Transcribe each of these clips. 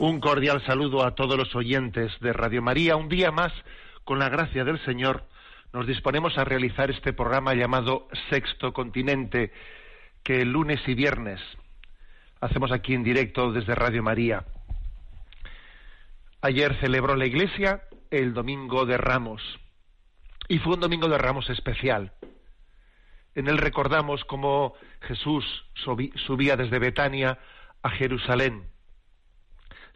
Un cordial saludo a todos los oyentes de Radio María. Un día más, con la gracia del Señor, nos disponemos a realizar este programa llamado Sexto Continente, que lunes y viernes hacemos aquí en directo desde Radio María. Ayer celebró la Iglesia el Domingo de Ramos y fue un Domingo de Ramos especial. En él recordamos cómo Jesús subía desde Betania a Jerusalén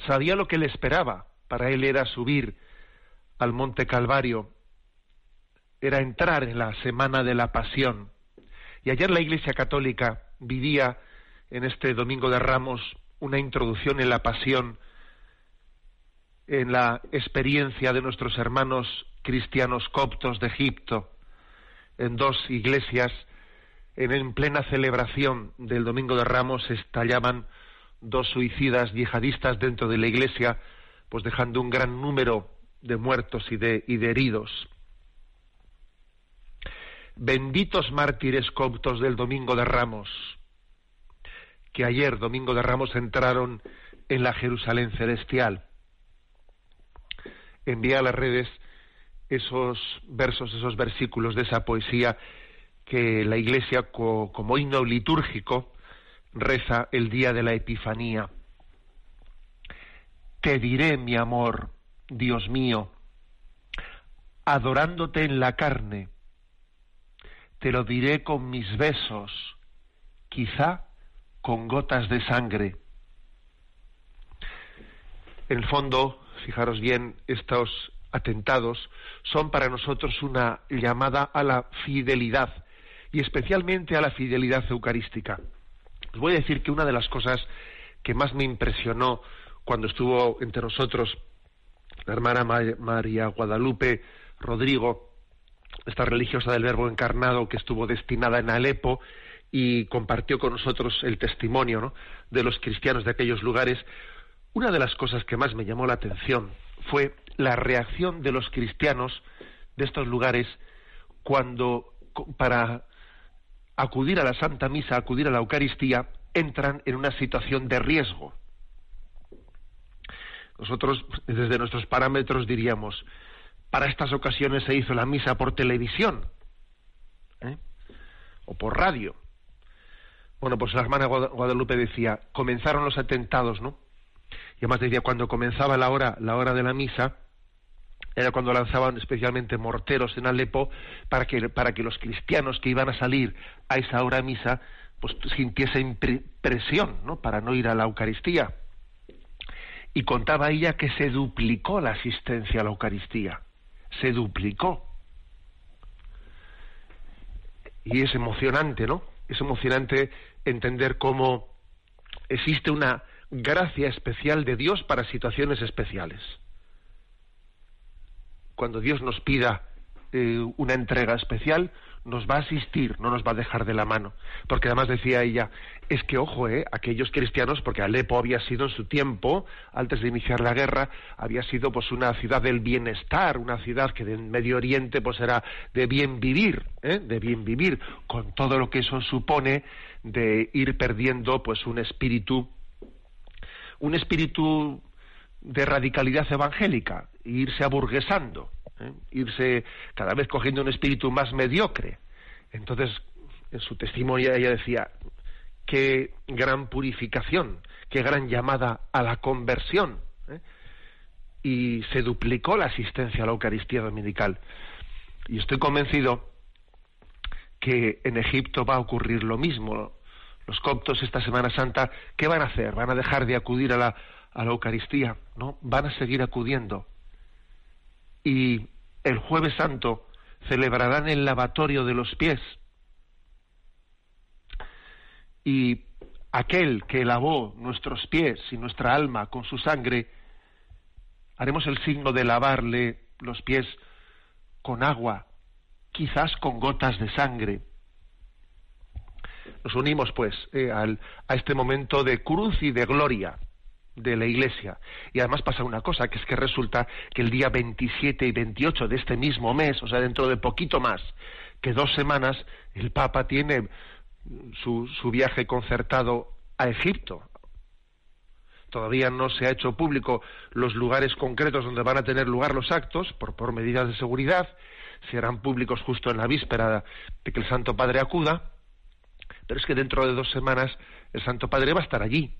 sabía lo que le esperaba. Para él era subir al monte Calvario, era entrar en la semana de la pasión. Y ayer la Iglesia Católica vivía en este Domingo de Ramos una introducción en la pasión, en la experiencia de nuestros hermanos cristianos coptos de Egipto, en dos iglesias, en, en plena celebración del Domingo de Ramos estallaban dos suicidas yihadistas dentro de la iglesia, pues dejando un gran número de muertos y de, heridos. Benditos mártires coptos del Domingo de Ramos, que ayer, Domingo de Ramos, entraron en la Jerusalén celestial. Envía a las redes esos versos, esos versículos de esa poesía que la Iglesia, co- como himno litúrgico, reza el día de la Epifanía. Te diré, mi amor, Dios mío, adorándote en la carne, te lo diré con mis besos, quizá con gotas de sangre. En el fondo, fijaros bien, estos atentados son para nosotros una llamada a la fidelidad y especialmente a la fidelidad eucarística. Os voy a decir que una de las cosas que más me impresionó cuando estuvo entre nosotros la hermana Ma- María Guadalupe Rodrigo, esta religiosa del Verbo encarnado que estuvo destinada en Alepo y compartió con nosotros el testimonio de los cristianos de aquellos lugares, una de las cosas que más me llamó la atención fue la reacción de los cristianos de estos lugares cuando para acudir a la Santa Misa, acudir a la Eucaristía, entran en una situación de riesgo. Nosotros, desde nuestros parámetros, diríamos, para estas ocasiones se hizo la misa por televisión ¿eh? o por radio. Bueno, pues la hermana Guada- Guadalupe decía, comenzaron los atentados, ¿no? Y además decía, cuando comenzaba la hora, la hora de la misa, era cuando lanzaban especialmente morteros en Alepo para que, para que los cristianos que iban a salir a esa hora misa pues sintiesen pre- presión ¿no? para no ir a la Eucaristía. Y contaba ella que se duplicó la asistencia a la Eucaristía, se duplicó. Y es emocionante, ¿no? Es emocionante entender cómo existe una gracia especial de Dios para situaciones especiales cuando Dios nos pida eh, una entrega especial, nos va a asistir, no nos va a dejar de la mano. Porque además decía ella, es que ojo, eh, aquellos cristianos, porque Alepo había sido en su tiempo, antes de iniciar la guerra, había sido pues una ciudad del bienestar, una ciudad que en Medio Oriente pues era de bien vivir, ¿eh? de bien vivir, con todo lo que eso supone de ir perdiendo pues un espíritu, un espíritu de radicalidad evangélica, irse aburguesando, ¿eh? irse cada vez cogiendo un espíritu más mediocre. Entonces, en su testimonio ella decía, qué gran purificación, qué gran llamada a la conversión. ¿eh? y se duplicó la asistencia a la Eucaristía Dominical. Y estoy convencido que en Egipto va a ocurrir lo mismo. Los coptos esta Semana Santa, ¿qué van a hacer? ¿Van a dejar de acudir a la, a la Eucaristía? No, van a seguir acudiendo. Y el jueves santo celebrarán el lavatorio de los pies. Y aquel que lavó nuestros pies y nuestra alma con su sangre, haremos el signo de lavarle los pies con agua, quizás con gotas de sangre. Nos unimos, pues, eh, a este momento de cruz y de gloria de la Iglesia. Y además pasa una cosa, que es que resulta que el día 27 y 28 de este mismo mes, o sea, dentro de poquito más que dos semanas, el Papa tiene su, su viaje concertado a Egipto. Todavía no se ha hecho público los lugares concretos donde van a tener lugar los actos, por, por medidas de seguridad, se harán públicos justo en la víspera de que el Santo Padre acuda, pero es que dentro de dos semanas el Santo Padre va a estar allí.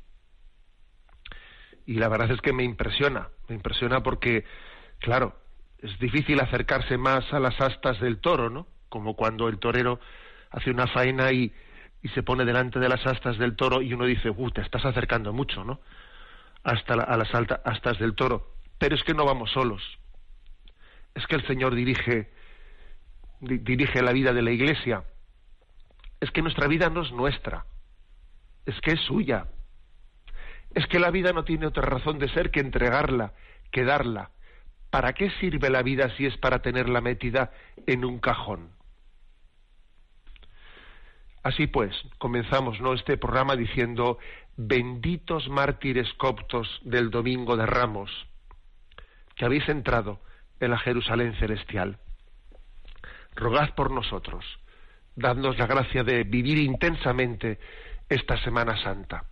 Y la verdad es que me impresiona, me impresiona porque, claro, es difícil acercarse más a las astas del toro, ¿no? Como cuando el torero hace una faena y, y se pone delante de las astas del toro y uno dice, uh, te estás acercando mucho, ¿no? Hasta a las astas del toro. Pero es que no vamos solos. Es que el Señor dirige dirige la vida de la Iglesia, es que nuestra vida no es nuestra, es que es suya. Es que la vida no tiene otra razón de ser que entregarla, que darla. ¿Para qué sirve la vida si es para tenerla metida en un cajón? Así pues, comenzamos ¿no? este programa diciendo, benditos mártires coptos del Domingo de Ramos, que habéis entrado en la Jerusalén celestial rogad por nosotros, dadnos la gracia de vivir intensamente esta Semana Santa,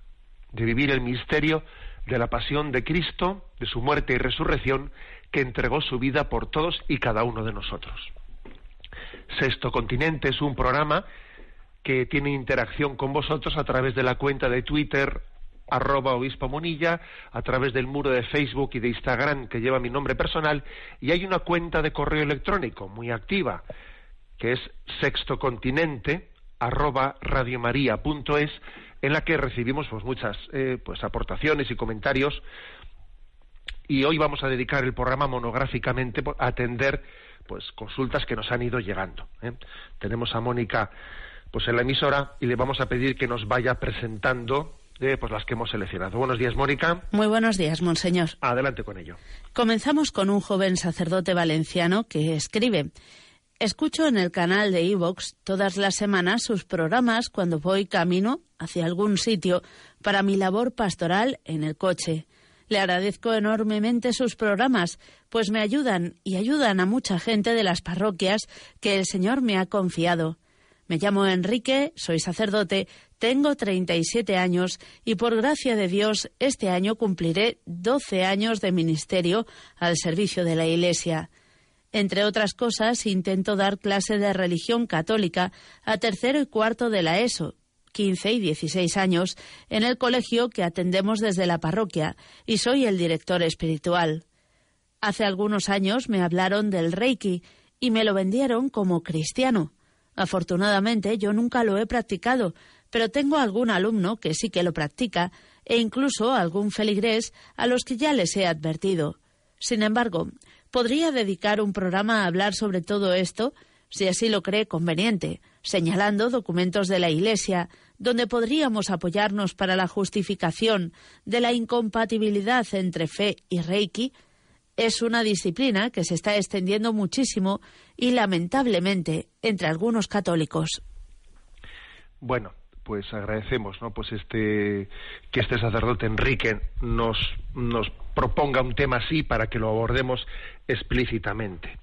de vivir el misterio de la pasión de Cristo, de su muerte y resurrección, que entregó su vida por todos y cada uno de nosotros. Sexto Continente es un programa que tiene interacción con vosotros a través de la cuenta de Twitter arroba obispo monilla, a través del muro de Facebook y de Instagram que lleva mi nombre personal, y hay una cuenta de correo electrónico muy activa, que es sextocontinente arroba radiomaria.es en la que recibimos pues, muchas eh, pues aportaciones y comentarios y hoy vamos a dedicar el programa monográficamente a atender pues consultas que nos han ido llegando ¿eh? tenemos a Mónica pues en la emisora y le vamos a pedir que nos vaya presentando eh, pues las que hemos seleccionado. Buenos días, Mónica. Muy buenos días, monseñor. Adelante con ello. Comenzamos con un joven sacerdote valenciano que escribe Escucho en el canal de Evox todas las semanas sus programas cuando voy camino hacia algún sitio para mi labor pastoral en el coche. Le agradezco enormemente sus programas, pues me ayudan y ayudan a mucha gente de las parroquias que el Señor me ha confiado. Me llamo Enrique, soy sacerdote, tengo 37 años y por gracia de Dios este año cumpliré 12 años de ministerio al servicio de la Iglesia. Entre otras cosas, intento dar clase de religión católica a tercero y cuarto de la ESO, 15 y 16 años, en el colegio que atendemos desde la parroquia, y soy el director espiritual. Hace algunos años me hablaron del Reiki y me lo vendieron como cristiano. Afortunadamente yo nunca lo he practicado, pero tengo algún alumno que sí que lo practica e incluso algún feligrés a los que ya les he advertido. Sin embargo, podría dedicar un programa a hablar sobre todo esto, si así lo cree conveniente, señalando documentos de la Iglesia donde podríamos apoyarnos para la justificación de la incompatibilidad entre fe y Reiki, es una disciplina que se está extendiendo muchísimo y lamentablemente entre algunos católicos. Bueno, pues agradecemos ¿no? pues este que este sacerdote Enrique nos nos proponga un tema así para que lo abordemos explícitamente.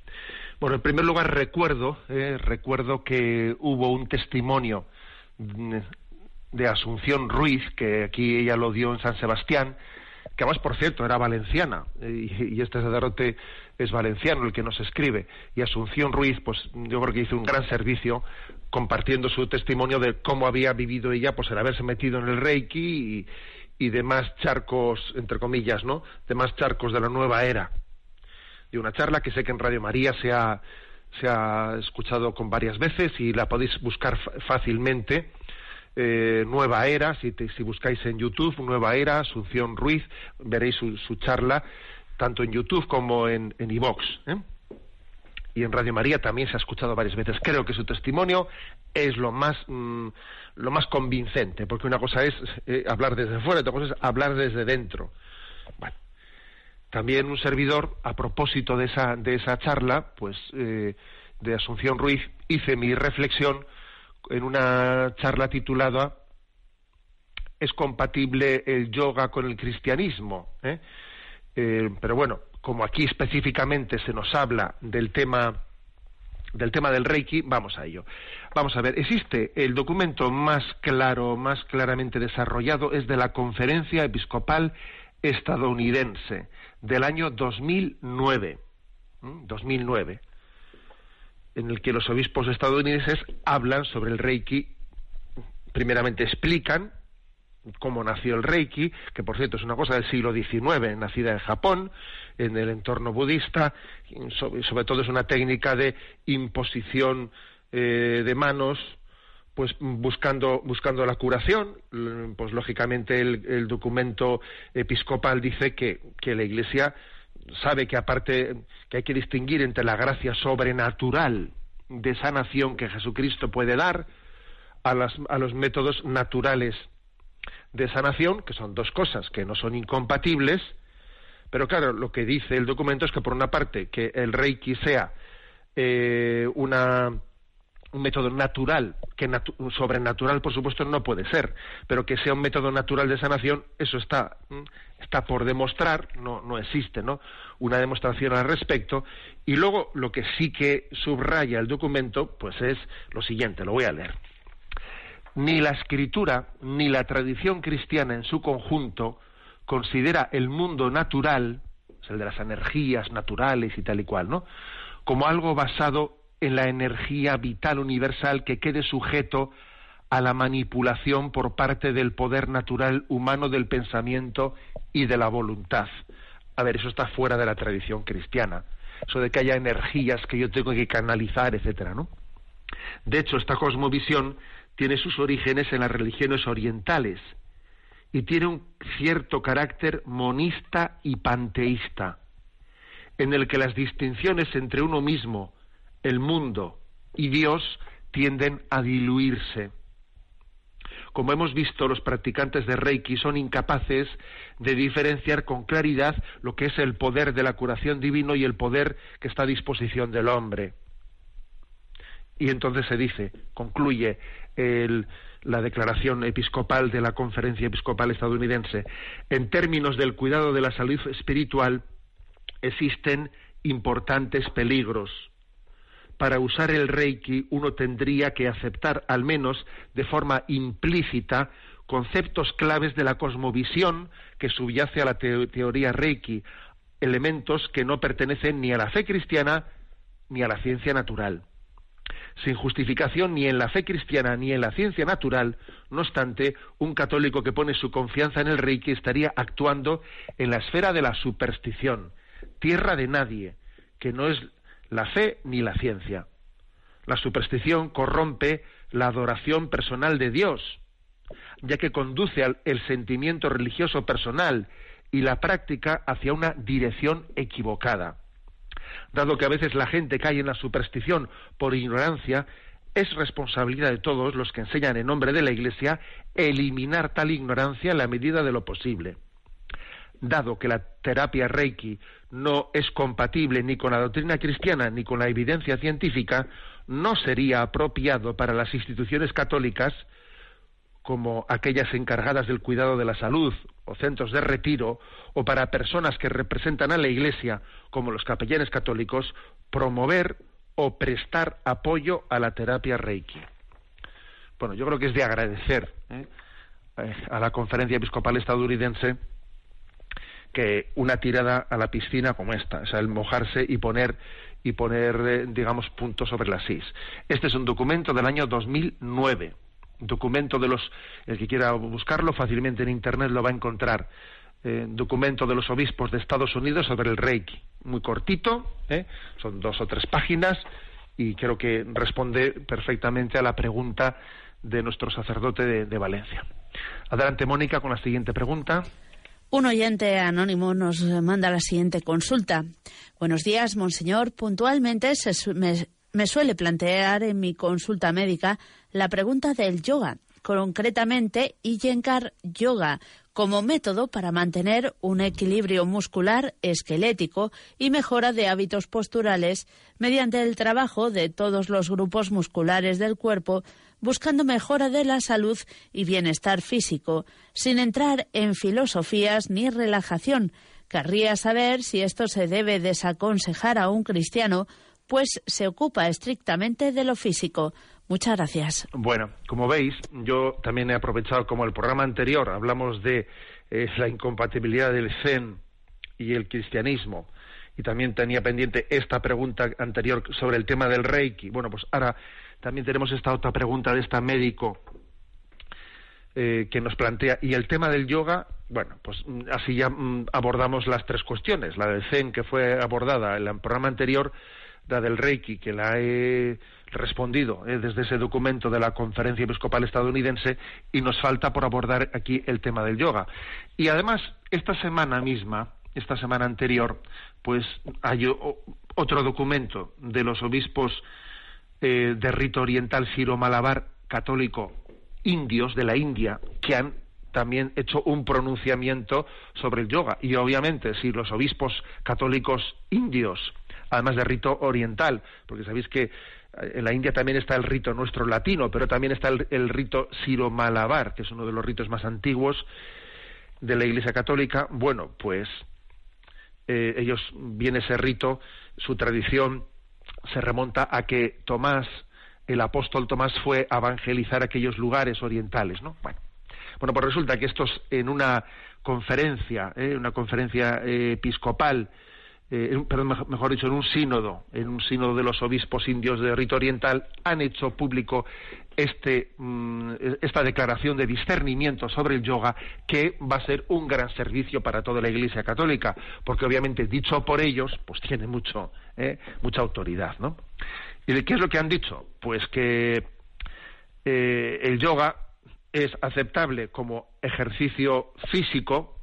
Bueno, en primer lugar recuerdo eh, recuerdo que hubo un testimonio de Asunción Ruiz que aquí ella lo dio en San Sebastián que además por cierto era valenciana y, y este sacerdote es valenciano el que nos escribe y Asunción Ruiz pues yo creo que hizo un gran servicio compartiendo su testimonio de cómo había vivido ella pues el haberse metido en el Reiki y demás charcos, entre comillas, ¿no? Demás charcos de la nueva era. De una charla que sé que en Radio María se ha, se ha escuchado con varias veces y la podéis buscar fácilmente. Eh, nueva Era, si, si, buscáis en YouTube, Nueva Era, Asunción Ruiz, veréis su, su charla, tanto en YouTube como en iVox. ¿eh? y en Radio María también se ha escuchado varias veces. Creo que su testimonio es lo más mm, lo más convincente, porque una cosa es eh, hablar desde fuera, otra cosa es hablar desde dentro. Bueno, también un servidor, a propósito de esa de esa charla, pues eh, de Asunción Ruiz, hice mi reflexión en una charla titulada ¿Es compatible el yoga con el cristianismo? ¿Eh? pero bueno, como aquí específicamente se nos habla del tema del tema del Reiki, vamos a ello. Vamos a ver, existe el documento más claro, más claramente desarrollado, es de la Conferencia Episcopal Estadounidense del año 2009, 2009, en el que los obispos estadounidenses hablan sobre el Reiki, primeramente explican cómo nació el Reiki, que por cierto es una cosa del siglo XIX, nacida en Japón, en el entorno budista, sobre, sobre todo es una técnica de imposición eh, de manos, pues buscando, buscando la curación, pues lógicamente el, documento episcopal dice que, que la Iglesia sabe que aparte que hay que distinguir entre la gracia sobrenatural de sanación que Jesucristo puede dar a, las, a los métodos naturales de sanación, que son dos cosas que no son incompatibles, pero claro, lo que dice el documento es que por una parte que el Reiki sea eh, una, un método natural, que sobrenatural por supuesto no puede ser, pero que sea un método natural de sanación, eso está, está por demostrar, no, no existe ¿no? una demostración al respecto. Y luego lo que sí que subraya el documento, pues es lo siguiente, lo voy a leer. Ni la escritura ni la tradición cristiana en su conjunto considera el mundo natural, el de las energías naturales y tal y cual, ¿no? Como algo basado en la energía vital universal que quede sujeto a la manipulación por parte del poder natural humano del pensamiento y de la voluntad. A ver, eso está fuera de la tradición cristiana. Eso de que haya energías que yo tengo que canalizar, etcétera, ¿no? De hecho, esta cosmovisión tiene sus orígenes en las religiones orientales y tiene un cierto carácter monista y panteísta, en el que las distinciones entre uno mismo, el mundo y Dios tienden a diluirse. Como hemos visto, los practicantes de Reiki son incapaces de diferenciar con claridad lo que es el poder de la curación divino y el poder que está a disposición del hombre. Y entonces se dice, concluye la declaración episcopal de la Conferencia Episcopal Estadounidense, en términos del cuidado de la salud espiritual, existen importantes peligros. Para usar el Reiki uno tendría que aceptar al menos de forma implícita conceptos claves de la cosmovisión que subyace a la teoría Reiki, elementos que no pertenecen ni a la fe cristiana ni a la ciencia natural. Sin justificación ni en la fe cristiana ni en la ciencia natural, no obstante, un católico que pone su confianza en el Reiki estaría actuando en la esfera de la superstición, tierra de nadie, que no es la fe ni la ciencia. La superstición corrompe la adoración personal de Dios, ya que conduce al el sentimiento religioso personal y la práctica hacia una dirección equivocada dado que a veces la gente cae en la superstición por ignorancia, es responsabilidad de todos los que enseñan en nombre de la Iglesia eliminar tal ignorancia en la medida de lo posible. Dado que la terapia Reiki no es compatible ni con la doctrina cristiana ni con la evidencia científica, no sería apropiado para las instituciones católicas como aquellas encargadas del cuidado de la salud o centros de retiro, o para personas que representan a la Iglesia, como los capellanes católicos, promover o prestar apoyo a la terapia Reiki. Bueno, yo creo que es de agradecer ¿eh? Eh, a la conferencia episcopal estadounidense que una tirada a la piscina como esta, o sea, el mojarse y poner y poner, eh, digamos, puntos sobre las is. Este es un documento del año 2009 documento de los, el que quiera buscarlo fácilmente en internet lo va a encontrar. Eh, documento de los obispos de Estados Unidos sobre el Reiki, muy cortito, ¿eh? son dos o tres páginas y creo que responde perfectamente a la pregunta de nuestro sacerdote de, Valencia. Adelante, Mónica, con la siguiente pregunta. Un oyente anónimo nos manda la siguiente consulta. Buenos días, monseñor. Puntualmente me, me suele plantear en mi consulta médica la pregunta del yoga, concretamente Iyengar Yoga, como método para mantener un equilibrio muscular esquelético y mejora de hábitos posturales mediante el trabajo de todos los grupos musculares del cuerpo, buscando mejora de la salud y bienestar físico, sin entrar en filosofías ni relajación. Querría saber si esto se debe desaconsejar a un cristiano, pues se ocupa estrictamente de lo físico. Muchas gracias. Bueno, como veis, yo también he aprovechado, como el programa anterior, hablamos de eh, la incompatibilidad del Zen y el cristianismo, y también tenía pendiente esta pregunta anterior sobre el tema del Reiki. Bueno, pues ahora también tenemos esta otra pregunta de esta médico eh, que nos plantea, y el tema del yoga, bueno, pues mm, así ya mm, abordamos las tres cuestiones, la del Zen que fue abordada en el programa anterior, la del Reiki que la he respondido eh, desde ese documento de la Conferencia Episcopal Estadounidense y nos falta por abordar aquí el tema del yoga. Y además, esta semana misma, esta semana anterior, pues hay otro documento de los obispos eh, de rito oriental Ciro Malabar católico indios de la India que han también hecho un pronunciamiento sobre el yoga. Y obviamente, si los obispos católicos indios, además de rito oriental, porque sabéis que en la India también está el rito nuestro latino, pero también está el, rito siro-malabar, que es uno de los ritos más antiguos de la Iglesia Católica. Bueno, pues eh, ellos viene ese rito, su tradición se remonta a que Tomás, el apóstol Tomás, fue a evangelizar aquellos lugares orientales, ¿no? Bueno, bueno pues resulta que estos en una conferencia, ¿eh? una conferencia eh, episcopal eh, perdón, mejor dicho, en un sínodo, en un sínodo de los obispos indios de rito oriental, han hecho público este, mm, esta declaración de discernimiento sobre el yoga que va a ser un gran servicio para toda la Iglesia Católica, porque obviamente dicho por ellos, pues tiene mucho, eh, mucha autoridad, ¿no? ¿Y qué es lo que han dicho? Pues que eh, el yoga es aceptable como ejercicio físico,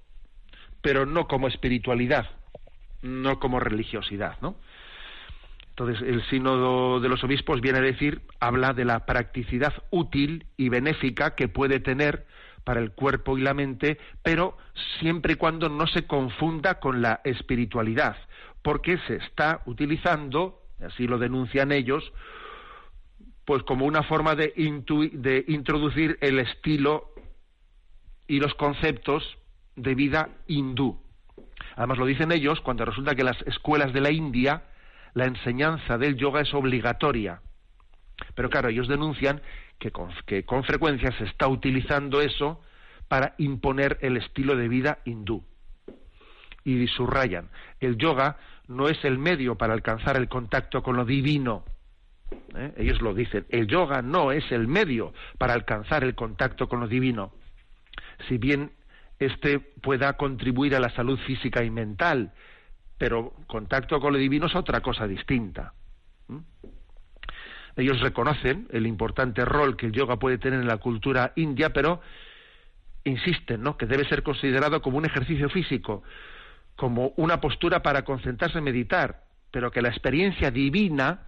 pero no como espiritualidad no como religiosidad, ¿no? Entonces, el sínodo de los obispos viene a decir, habla de la practicidad útil y benéfica que puede tener para el cuerpo y la mente, pero siempre y cuando no se confunda con la espiritualidad, porque se está utilizando, así lo denuncian ellos, pues como una forma de, de introducir el estilo y los conceptos de vida hindú. Además lo dicen ellos cuando resulta que en las escuelas de la India la enseñanza del yoga es obligatoria. Pero claro, ellos denuncian que con, frecuencia se está utilizando eso para imponer el estilo de vida hindú. Y subrayan, el yoga no es el medio para alcanzar el contacto con lo divino. ¿eh? Ellos lo dicen, el yoga no es el medio para alcanzar el contacto con lo divino. Si bien este pueda contribuir a la salud física y mental, pero contacto con lo divino es otra cosa distinta. Ellos reconocen el importante rol que el yoga puede tener en la cultura india, pero insisten, ¿no? Que debe ser considerado como un ejercicio físico, como una postura para concentrarse en meditar, pero que la experiencia divina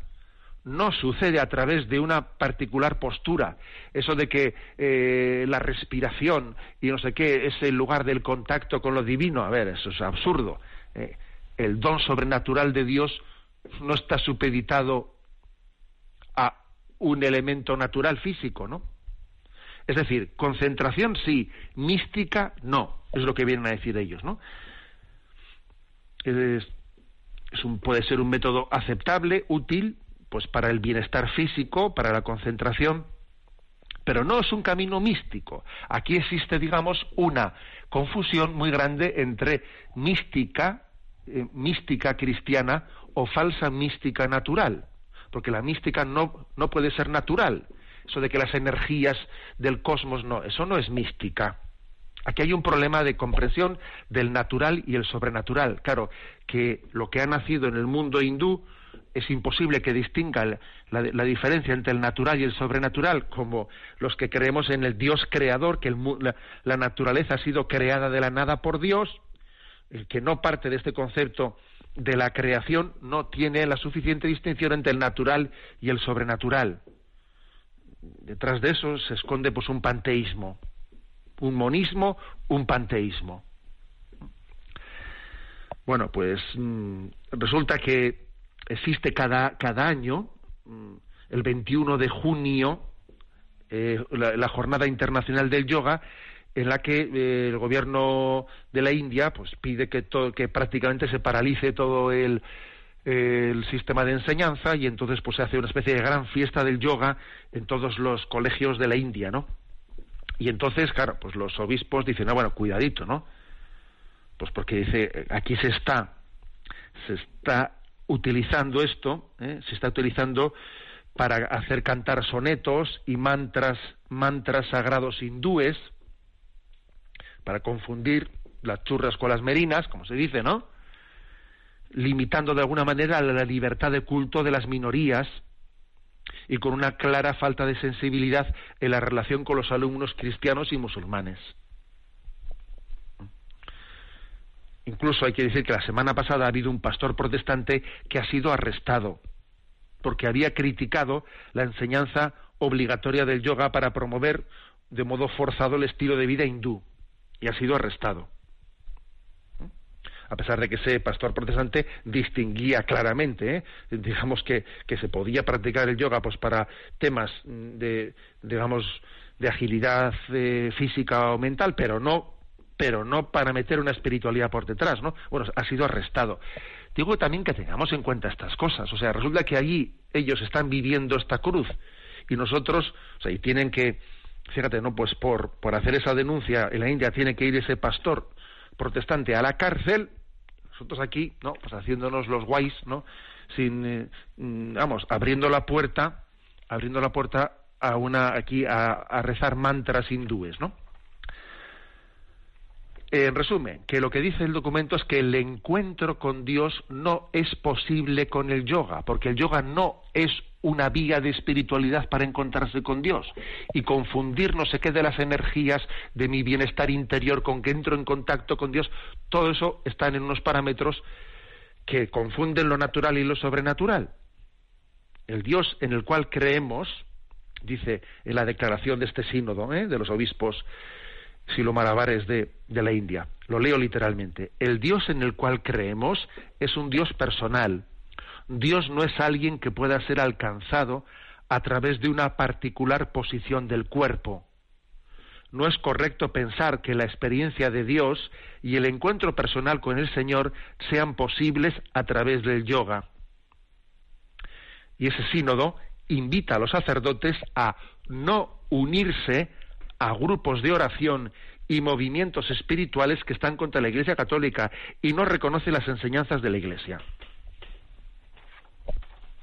no sucede a través de una particular postura. Eso de que eh, la respiración y no sé qué es el lugar del contacto con lo divino, a ver, eso es absurdo. Eh, el don sobrenatural de Dios no está supeditado a un elemento natural físico, ¿no? Es decir, concentración sí, mística no, es lo que vienen a decir ellos, ¿no? Es, puede ser un método aceptable, útil, pues para el bienestar físico, para la concentración, pero no es un camino místico. Aquí existe, digamos, una confusión muy grande entre mística, eh, mística cristiana o falsa mística natural, porque la mística no, no puede ser natural, eso de que las energías del cosmos, no, eso no es mística. Aquí hay un problema de comprensión del natural y el sobrenatural. Claro, que lo que ha nacido en el mundo hindú es imposible que distinga la, diferencia entre el natural y el sobrenatural, como los que creemos en el Dios creador, que la, naturaleza ha sido creada de la nada por Dios, el que no parte de este concepto de la creación no tiene la suficiente distinción entre el natural y el sobrenatural. Detrás de eso se esconde pues un panteísmo, un monismo, un panteísmo. Bueno, pues mm, resulta que existe cada, cada año, mm, el 21 de junio, eh, la, Jornada Internacional del Yoga, en la que eh, el gobierno de la India pues pide que, que prácticamente se paralice todo el, el sistema de enseñanza y entonces pues se hace una especie de gran fiesta del yoga en todos los colegios de la India, ¿no? Y entonces, claro, pues los obispos dicen, ah, bueno, cuidadito, ¿no? Pues porque dice, aquí se está, se está utilizando esto, ¿eh? se está utilizando para hacer cantar sonetos y mantras, mantras sagrados hindúes, para confundir las churras con las merinas, como se dice, ¿no? Limitando de alguna manera la libertad de culto de las minorías y con una clara falta de sensibilidad en la relación con los alumnos cristianos y musulmanes. Incluso hay que decir que la semana pasada ha habido un pastor protestante que ha sido arrestado porque había criticado la enseñanza obligatoria del yoga para promover de modo forzado el estilo de vida hindú y ha sido arrestado. A pesar de que ese pastor protestante distinguía claramente, ¿eh? digamos que, que, se podía practicar el yoga pues para temas de, digamos, de agilidad eh, física o mental, pero no pero no para meter una espiritualidad por detrás, ¿no? Bueno, ha sido arrestado. Digo también que tengamos en cuenta estas cosas. O sea, resulta que allí ellos están viviendo esta cruz y nosotros, o sea, y tienen que, fíjate, ¿no? Pues por, por hacer esa denuncia en la India tiene que ir ese pastor protestante a la cárcel. Nosotros aquí, ¿no? Pues haciéndonos los guays, ¿no? Sin, eh, mm, vamos, abriendo la puerta, abriendo la puerta a una, aquí a, a rezar mantras hindúes, ¿no? En resumen, que lo que dice el documento es que el encuentro con Dios no es posible con el yoga, porque el yoga no es una vía de espiritualidad para encontrarse con Dios y confundir no sé qué de las energías de mi bienestar interior con que entro en contacto con Dios, todo eso está en unos parámetros que confunden lo natural y lo sobrenatural. El Dios en el cual creemos, dice en la declaración de este sínodo ¿eh? de los obispos Silo Malabares de, de la India. Lo leo literalmente. El Dios en el cual creemos es un Dios personal. Dios no es alguien que pueda ser alcanzado a través de una particular posición del cuerpo. No es correcto pensar que la experiencia de Dios y el encuentro personal con el Señor sean posibles a través del yoga. Y ese sínodo invita a los sacerdotes a no unirse a grupos de oración y movimientos espirituales que están contra la Iglesia Católica y no reconoce las enseñanzas de la Iglesia.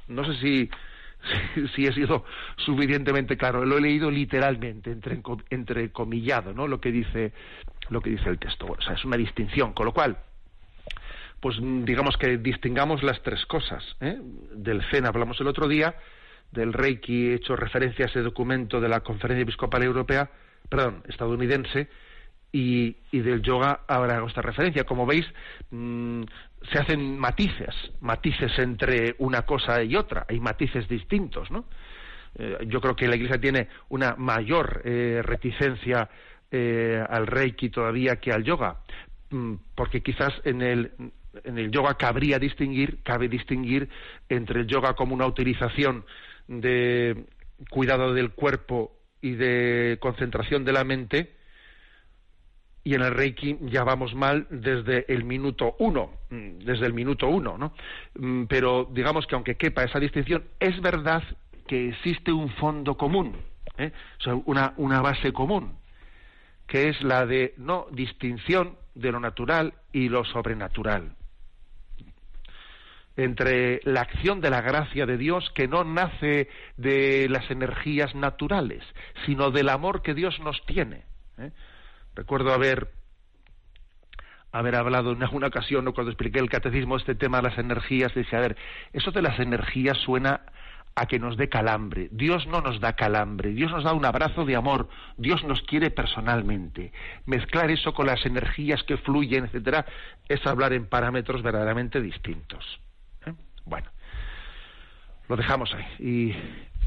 No sé si, si, he sido suficientemente claro. Lo he leído literalmente, entre, entrecomillado, ¿no? Lo que dice, lo que dice el texto. o sea, es una distinción. Con lo cual, pues digamos que distingamos las tres cosas. ¿eh? Del Zen hablamos el otro día, del Reiki he hecho referencia a ese documento de la Conferencia Episcopal Europea, perdón, estadounidense, y, del yoga habrá esta referencia. Como veis, mm, se hacen matices, matices entre una cosa y otra, hay matices distintos, ¿no? Eh, yo creo que la Iglesia tiene una mayor eh, reticencia eh, al Reiki todavía que al yoga, mm, porque quizás en el, en el yoga cabría distinguir, cabe distinguir entre el yoga como una utilización de cuidado del cuerpo y de concentración de la mente, y en el Reiki ya vamos mal desde el minuto uno, mm, desde el minuto uno, ¿no? Mm, pero digamos que aunque quepa esa distinción, es verdad que existe un fondo común, ¿eh? una, una base común, que es la de no distinción de lo natural y lo sobrenatural. Entre la acción de la gracia de Dios que no nace de las energías naturales, sino del amor que Dios nos tiene. ¿eh? Recuerdo haber haber hablado en alguna ocasión cuando expliqué el catecismo este tema de las energías, dije, a ver, eso de las energías suena a que nos dé calambre. Dios no nos da calambre, Dios nos da un abrazo de amor, Dios nos quiere personalmente. Mezclar eso con las energías que fluyen, etcétera, es hablar en parámetros verdaderamente distintos. Bueno, lo dejamos ahí. Y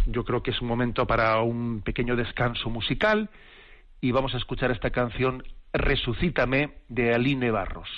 yo creo que es un momento para un pequeño descanso musical y vamos a escuchar esta canción Resucítame de Aline Barros.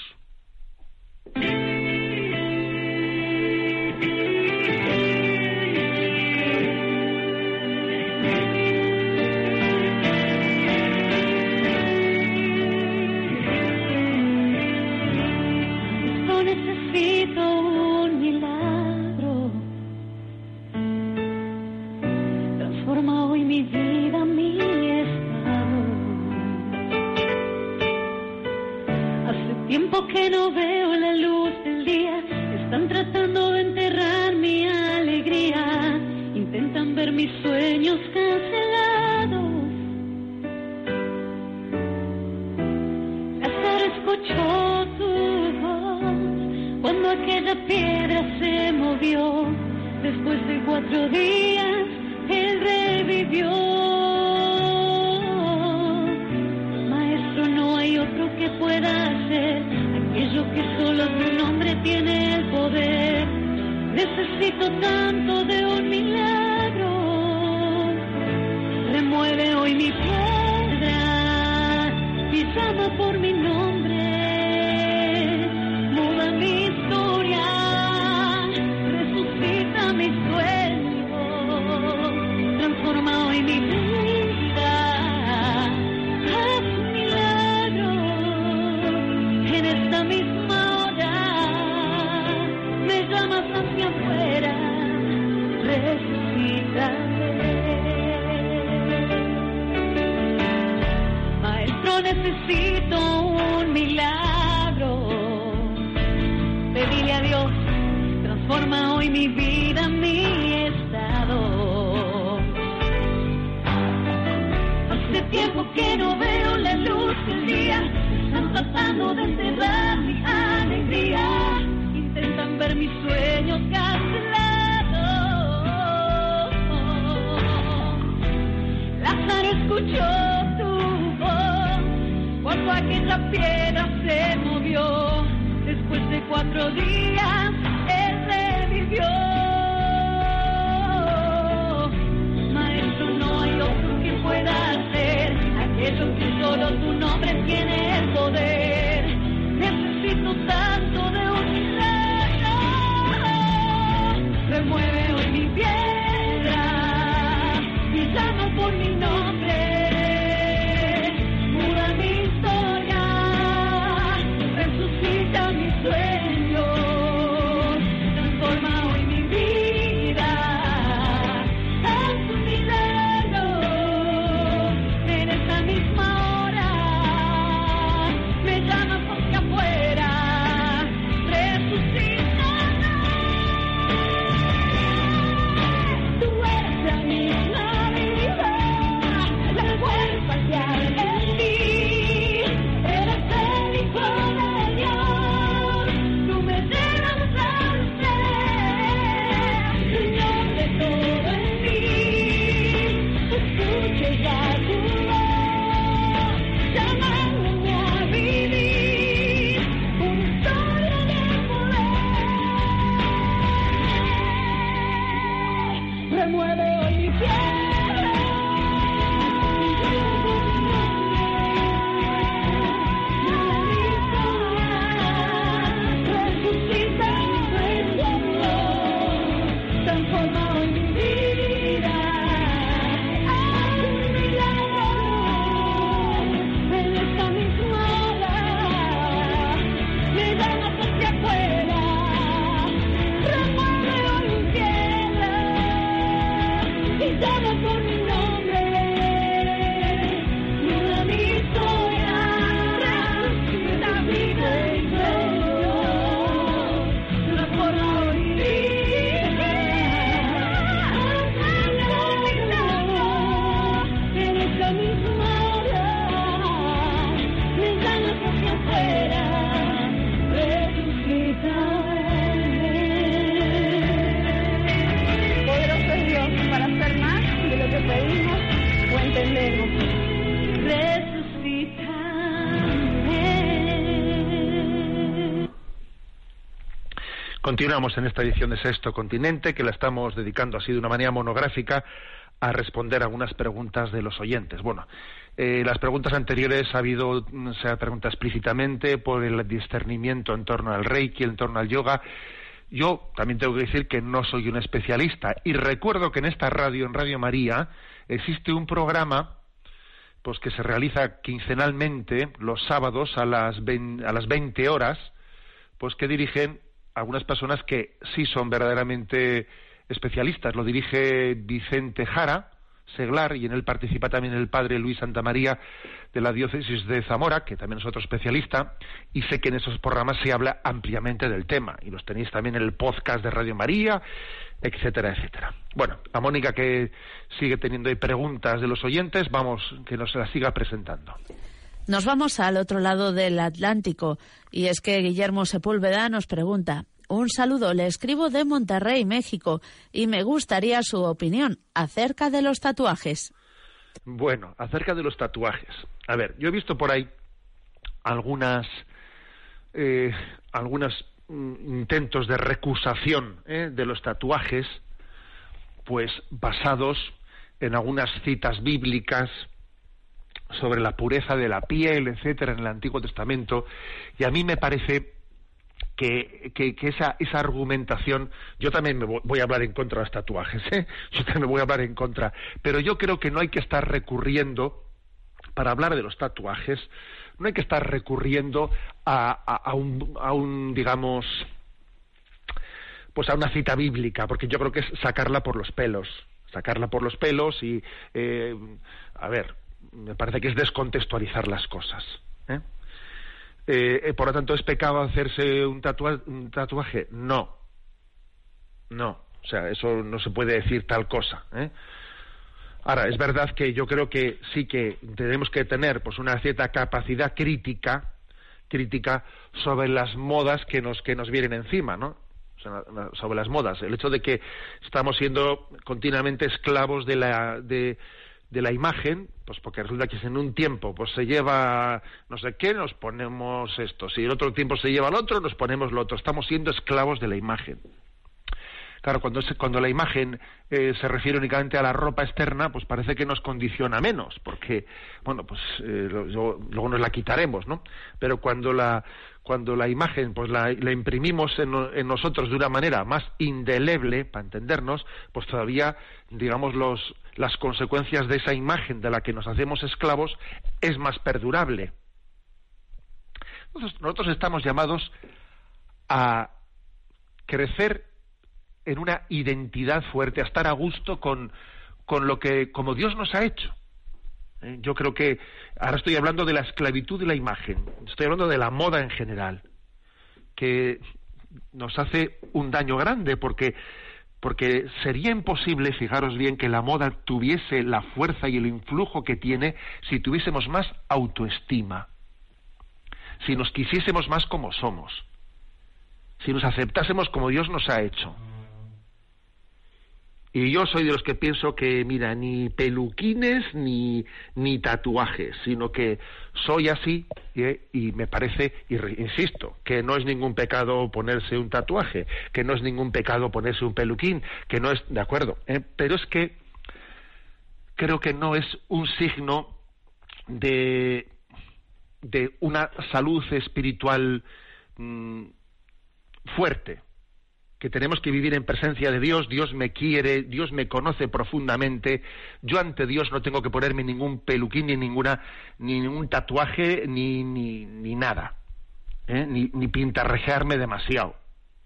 Que no veo la luz del día. Están tratando de enterrar mi alegría. Intentan ver mis sueños cancelados. Lázaro escuchó tu voz cuando aquella piedra se movió. Después de cuatro días, él revivió. Solo tu nombre tiene el poder. Necesito tanto de un milagro. Remueve hoy mi piedra y llama por Continuamos en esta edición de Sexto Continente, que la estamos dedicando así de una manera monográfica a responder algunas preguntas de los oyentes. Bueno, eh, las preguntas anteriores ha habido, se ha preguntado explícitamente por el discernimiento en torno al Reiki, en torno al yoga. Yo también tengo que decir que no soy un especialista y recuerdo que en esta radio, en Radio María, existe un programa pues que se realiza quincenalmente los sábados a las, a las 20 horas, pues que dirigen algunas personas que sí son verdaderamente especialistas. Lo dirige Vicente Jara, Seglar, y en él participa también el padre Luis Santamaría de la diócesis de Zamora, que también es otro especialista, y sé que en esos programas se habla ampliamente del tema, y los tenéis también en el podcast de Radio María, etcétera, etcétera. Bueno, a Mónica que sigue teniendo ahí preguntas de los oyentes, vamos, que nos las siga presentando. Nos vamos al otro lado del Atlántico y es que Guillermo Sepúlveda nos pregunta, un saludo, le escribo de Monterrey, México, y me gustaría su opinión acerca de los tatuajes. Bueno, acerca de los tatuajes. A ver, yo he visto por ahí algunas, eh, algunos mm, intentos de recusación eh, de los tatuajes, pues basados en algunas citas bíblicas, sobre la pureza de la piel, etcétera, en el Antiguo Testamento, y a mí me parece que, que, esa, esa argumentación, yo también me voy a hablar en contra de los tatuajes, ¿eh? yo también me voy a hablar en contra, pero yo creo que no hay que estar recurriendo, para hablar de los tatuajes, no hay que estar recurriendo a, a, un, a un, digamos, pues a una cita bíblica, porque yo creo que es sacarla por los pelos, sacarla por los pelos y, eh, a ver, me parece que es descontextualizar las cosas. ¿eh? Eh, eh, por lo tanto, ¿es pecado hacerse un, un tatuaje? No. No. O sea, eso no se puede decir tal cosa. Ahora, es verdad que yo creo que sí que tenemos que tener pues una cierta capacidad crítica crítica sobre las modas que nos que nos vienen encima, ¿no? sobre las modas, el hecho de que estamos siendo continuamente esclavos de la de, de la imagen, pues porque resulta que si en un tiempo pues se lleva no sé qué, nos ponemos esto, si en otro tiempo se lleva el otro, nos ponemos lo otro, estamos siendo esclavos de la imagen. Claro, cuando, cuando la imagen eh, se refiere únicamente a la ropa externa, pues parece que nos condiciona menos, porque, bueno, pues eh, luego nos la quitaremos, ¿no? Pero cuando la, cuando la imagen pues la, imprimimos en, en, nosotros de una manera más indeleble, para entendernos, pues todavía, digamos, los, las consecuencias de esa imagen de la que nos hacemos esclavos es más perdurable. Entonces, nosotros estamos llamados a crecer en una identidad fuerte, a estar a gusto con, con lo que, como Dios nos ha hecho. ¿Eh? Yo creo que ahora estoy hablando de la esclavitud de la imagen, estoy hablando de la moda en general, que nos hace un daño grande porque porque sería imposible, fijaros bien, que la moda tuviese la fuerza y el influjo que tiene si tuviésemos más autoestima, si nos quisiésemos más como somos, si nos aceptásemos como Dios nos ha hecho. Y yo soy de los que pienso que, mira, ni peluquines ni, ni tatuajes, sino que soy así y, me parece, y insisto, que no es ningún pecado ponerse un tatuaje, que no es ningún pecado ponerse un peluquín, que no es, de acuerdo, ¿eh? pero es que creo que no es un signo de, de una salud espiritual mm, fuerte que tenemos que vivir en presencia de Dios, Dios me quiere, Dios me conoce profundamente, yo ante Dios no tengo que ponerme ningún peluquín, ni ninguna, ni ningún tatuaje, ni, ni, ni nada, ¿eh? ni, ni pintarrejearme demasiado.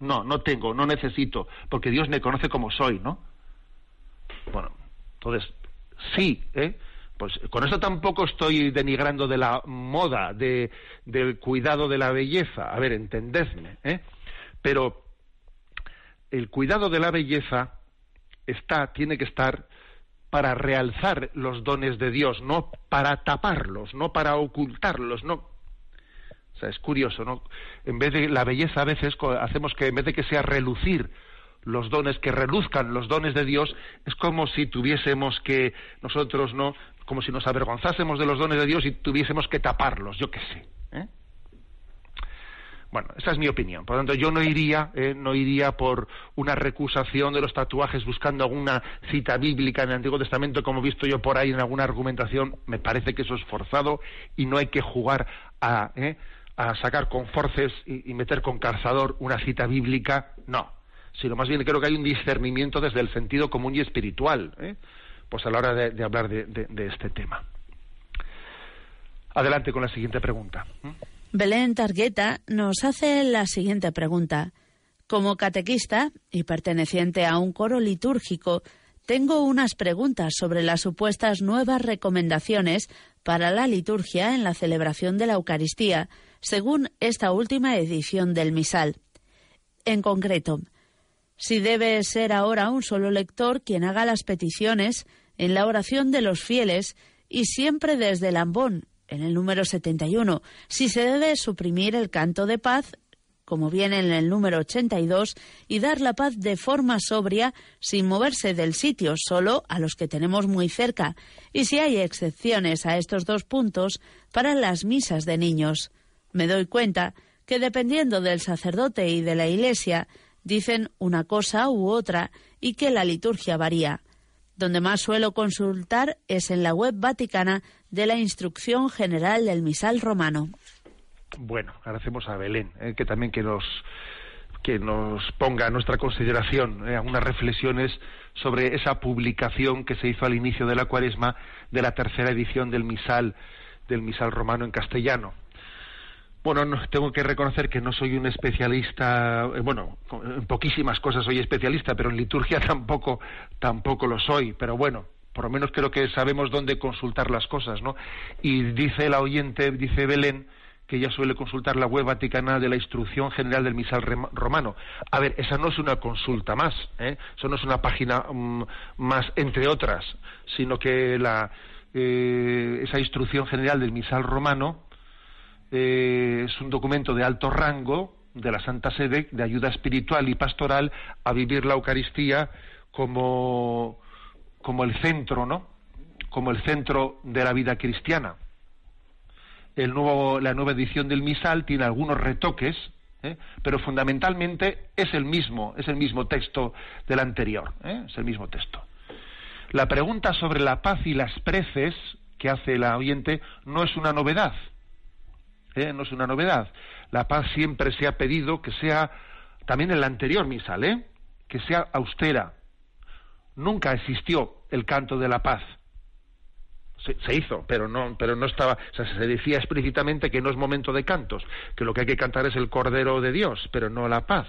No, no tengo, no necesito, porque Dios me conoce como soy, ¿no? Bueno, entonces, sí, ¿eh? Pues con eso tampoco estoy denigrando de la moda, de, del cuidado de la belleza. A ver, entendedme, ¿eh? Pero el cuidado de la belleza está, tiene que estar para realzar los dones de Dios, no para taparlos, no para ocultarlos, no. Es curioso, ¿no? En vez de la belleza a veces hacemos que en vez de que sea relucir los dones, que reluzcan los dones de Dios, es como si tuviésemos que nosotros, ¿no? Como si nos avergonzásemos de los dones de Dios y tuviésemos que taparlos, yo qué sé. Bueno, esa es mi opinión. Por lo tanto, yo no iría, eh, no iría por una recusación de los tatuajes buscando alguna cita bíblica en el Antiguo Testamento, como he visto yo por ahí en alguna argumentación. Me parece que eso es forzado y no hay que jugar a, eh, a sacar con forces y, meter con calzador una cita bíblica. No, sino más bien creo que hay un discernimiento desde el sentido común y espiritual, ¿eh? pues a la hora de, hablar de, este tema. Adelante con la siguiente pregunta. Belén Targueta nos hace la siguiente pregunta. Como catequista y perteneciente a un coro litúrgico, tengo unas preguntas sobre las supuestas nuevas recomendaciones para la liturgia en la celebración de la Eucaristía, según esta última edición del misal. En concreto, si debe ser ahora un solo lector quien haga las peticiones en la oración de los fieles y siempre desde el ambón, en el número 71, si se debe suprimir el canto de paz, como viene en el número 82, y dar la paz de forma sobria, sin moverse del sitio, solo a los que tenemos muy cerca, y si hay excepciones a estos dos puntos para las misas de niños. Me doy cuenta que dependiendo del sacerdote y de la Iglesia, dicen una cosa u otra y que la liturgia varía. Donde más suelo consultar es en la web vaticana de la Instrucción General del Misal Romano. Bueno, agradecemos a Belén, eh, que también que nos que nos ponga a nuestra consideración eh, algunas reflexiones sobre esa publicación que se hizo al inicio de la Cuaresma de la tercera edición del Misal del Misal Romano en castellano. Bueno, no, tengo que reconocer que no soy un especialista, eh, bueno, en poquísimas cosas soy especialista, pero en liturgia tampoco, tampoco lo soy. Pero bueno, por lo menos creo que sabemos dónde consultar las cosas, ¿no? Y dice la oyente, dice Belén, que ella suele consultar la web vaticana de la Instrucción General del Misal Romano. A ver, esa no es una consulta más, ¿eh? eso no es una página um, más, entre otras, sino que la, eh, esa Instrucción General del Misal Romano eh, es un documento de alto rango de la Santa Sede de ayuda espiritual y pastoral a vivir la Eucaristía como, como el centro, ¿no? Como el centro de la vida cristiana. El nuevo, la nueva edición del misal tiene algunos retoques, ¿eh? pero fundamentalmente es el mismo, es el mismo texto del anterior, ¿eh? es el mismo texto. La pregunta sobre la paz y las preces que hace la oyente no es una novedad, ¿eh? no es una novedad. La paz siempre se ha pedido que sea, también en la anterior misal, ¿eh? que sea austera. Nunca existió el canto de la paz. Se, se, hizo, pero no, pero no estaba, o sea, se decía explícitamente que no es momento de cantos, que lo que hay que cantar es el Cordero de Dios, pero no la paz.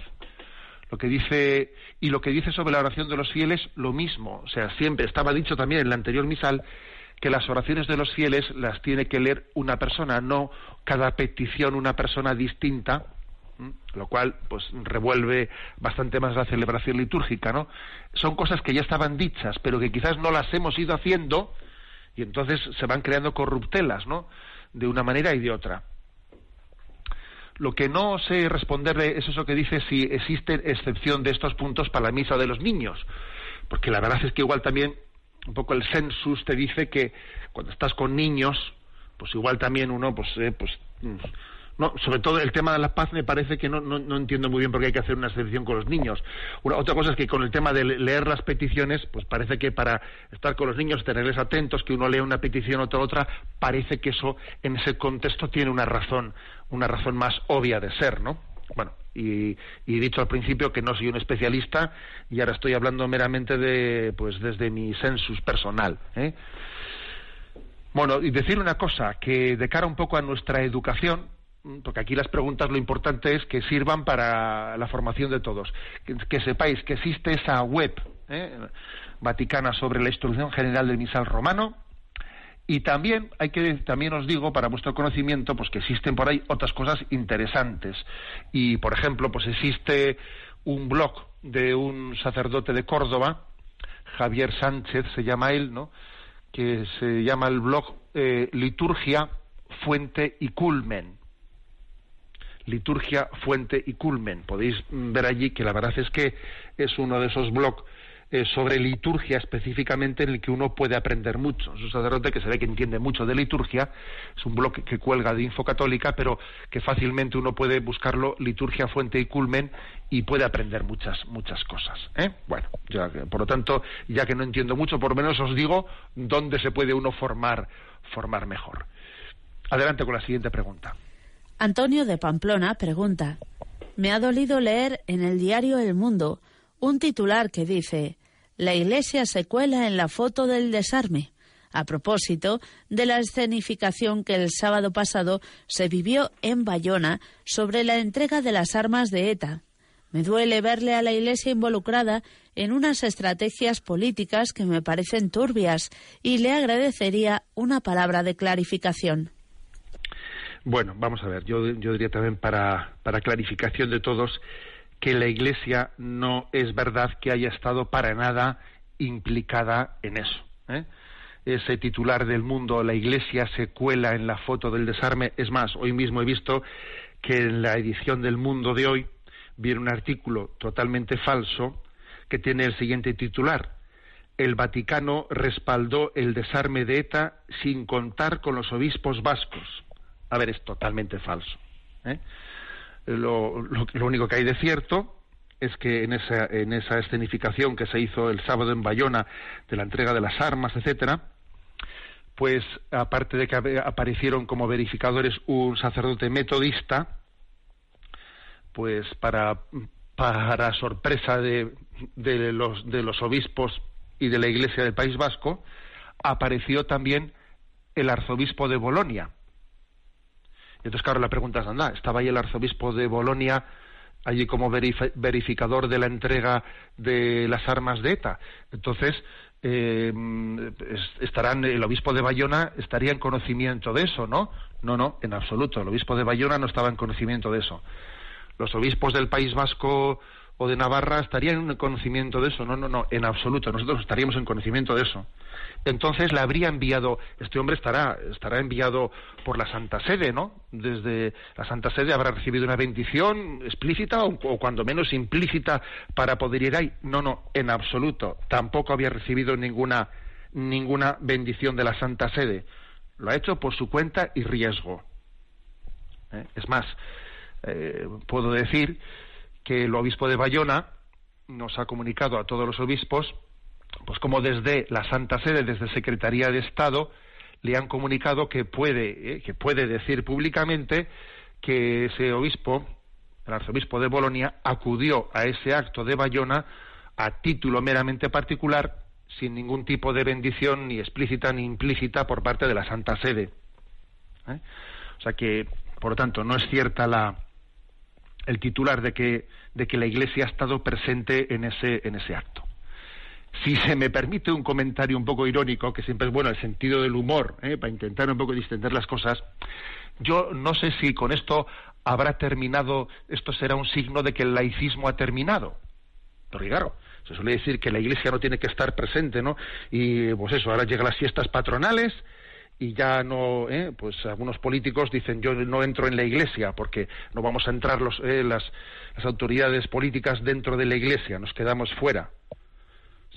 Lo que dice, y lo que dice sobre la oración de los fieles, lo mismo. O sea, siempre estaba dicho también en la anterior misal que las oraciones de los fieles las tiene que leer una persona, no cada petición una persona distinta, lo cual pues revuelve bastante más la celebración litúrgica, ¿no? Son cosas que ya estaban dichas, pero que quizás no las hemos ido haciendo y entonces se van creando corruptelas, ¿no? De una manera y de otra. Lo que no sé responderle es eso que dice si existe excepción de estos puntos para la misa de los niños, porque la verdad es que igual también un poco el census te dice que cuando estás con niños, pues igual también uno, pues, eh, pues mm, no, sobre todo el tema de la paz me parece que no, no, no, entiendo muy bien por qué hay que hacer una excepción con los niños. Una, otra cosa es que con el tema de leer las peticiones, pues parece que para estar con los niños, tenerles atentos, que uno lea una petición otra otra, parece que eso en ese contexto tiene una razón, una razón más obvia de ser, ¿no? Bueno, y, y, dicho al principio que no soy un especialista y ahora estoy hablando meramente de, pues desde mi sensus personal. ¿eh? Bueno, y decir una cosa, que de cara un poco a nuestra educación, porque aquí las preguntas lo importante es que sirvan para la formación de todos. Que, que sepáis que existe esa web ¿eh? vaticana sobre la instrucción general del misal romano, y también hay que también os digo para vuestro conocimiento pues que existen por ahí otras cosas interesantes. Y por ejemplo pues existe un blog de un sacerdote de Córdoba Javier Sánchez se llama él no que se llama el blog eh, liturgia fuente y culmen. Liturgia fuente y culmen. Podéis ver allí que la verdad es que es uno de esos blogs eh, sobre liturgia específicamente en el que uno puede aprender mucho. Es un sacerdote que se ve que entiende mucho de liturgia, es un bloque que cuelga de Info Católica, pero que fácilmente uno puede buscarlo, liturgia, fuente y culmen, y puede aprender muchas, muchas cosas. ¿eh? Bueno, por lo tanto, ya que no entiendo mucho, por menos os digo dónde se puede uno formar, formar mejor. Adelante con la siguiente pregunta. Antonio de Pamplona pregunta, me ha dolido leer en el diario El Mundo un titular que dice la Iglesia se cuela en la foto del desarme, a propósito de la escenificación que el sábado pasado se vivió en Bayona sobre la entrega de las armas de ETA. Me duele verle a la Iglesia involucrada en unas estrategias políticas que me parecen turbias y le agradecería una palabra de clarificación. Bueno, vamos a ver, yo, diría también para, para clarificación de todos que la Iglesia no es verdad que haya estado para nada implicada en eso. ¿eh? Ese titular del mundo, la Iglesia se cuela en la foto del desarme. Es más, hoy mismo he visto que en la edición del mundo de hoy viene un artículo totalmente falso que tiene el siguiente titular. El Vaticano respaldó el desarme de ETA sin contar con los obispos vascos. A ver, es totalmente falso. ¿eh? Lo, lo, único que hay de cierto es que en esa, en esa escenificación que se hizo el sábado en Bayona de la entrega de las armas, etcétera, pues aparte de que aparecieron como verificadores un sacerdote metodista, pues para, para sorpresa de, de, los, de los obispos y de la Iglesia del País Vasco, apareció también el arzobispo de Bolonia, entonces, claro, la pregunta es, anda, estaba ahí el arzobispo de Bolonia allí como verificador de la entrega de las armas de ETA. Entonces, eh, estarán el obispo de Bayona estaría en conocimiento de eso, ¿no? No, no, en absoluto. El obispo de Bayona no estaba en conocimiento de eso. Los obispos del País Vasco o de Navarra estarían en conocimiento de eso. No, no, no, en absoluto. Nosotros estaríamos en conocimiento de eso entonces le habría enviado, este hombre estará, estará enviado por la Santa Sede, ¿no? Desde la Santa Sede habrá recibido una bendición explícita o, cuando menos implícita para poder ir ahí. No, no, en absoluto. Tampoco había recibido ninguna, ninguna bendición de la Santa Sede. Lo ha hecho por su cuenta y riesgo. ¿Eh? Es más, eh, puedo decir que el obispo de Bayona nos ha comunicado a todos los obispos pues como desde la Santa Sede, desde Secretaría de Estado, le han comunicado que puede, eh, que puede decir públicamente que ese obispo, el arzobispo de Bolonia, acudió a ese acto de Bayona a título meramente particular, sin ningún tipo de bendición ni explícita ni implícita por parte de la Santa Sede. ¿Eh? O sea que, por lo tanto, no es cierta la, el titular de que, de que la Iglesia ha estado presente en ese, en ese acto si se me permite un comentario un poco irónico, que siempre es bueno el sentido del humor, ¿eh? para intentar un poco distender las cosas, yo no sé si con esto habrá terminado, esto será un signo de que el laicismo ha terminado. Porque claro, se suele decir que la Iglesia no tiene que estar presente, ¿no? Y pues eso, ahora llegan las fiestas patronales y ya no, ¿eh? pues algunos políticos dicen yo no entro en la Iglesia porque no vamos a entrar los, eh, las, las autoridades políticas dentro de la Iglesia, nos quedamos fuera.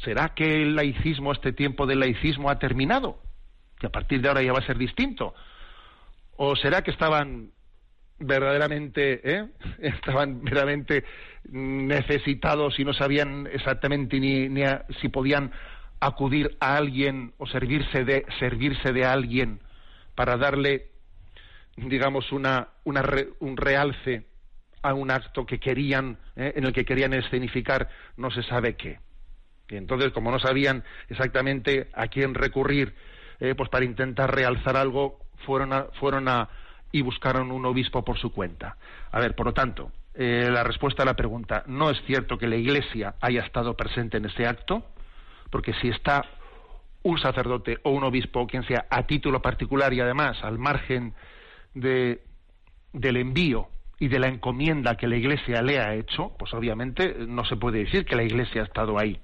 ¿Será que el laicismo, este tiempo del laicismo ha terminado? Que a partir de ahora ya va a ser distinto. ¿O será que estaban verdaderamente, ¿eh? estaban verdaderamente necesitados y no sabían exactamente ni, ni si podían acudir a alguien o servirse de, servirse de alguien para darle, digamos, una, una un realce a un acto que querían, ¿eh? en el que querían escenificar no se sabe qué. Y entonces, como no sabían exactamente a quién recurrir, eh, pues para intentar realzar algo, fueron a, fueron a y buscaron un obispo por su cuenta. A ver, por lo tanto, eh, la respuesta a la pregunta, no es cierto que la Iglesia haya estado presente en ese acto, porque si está un sacerdote o un obispo o quien sea a título particular y además al margen de, del envío y de la encomienda que la Iglesia le ha hecho, pues obviamente no se puede decir que la Iglesia ha estado ahí.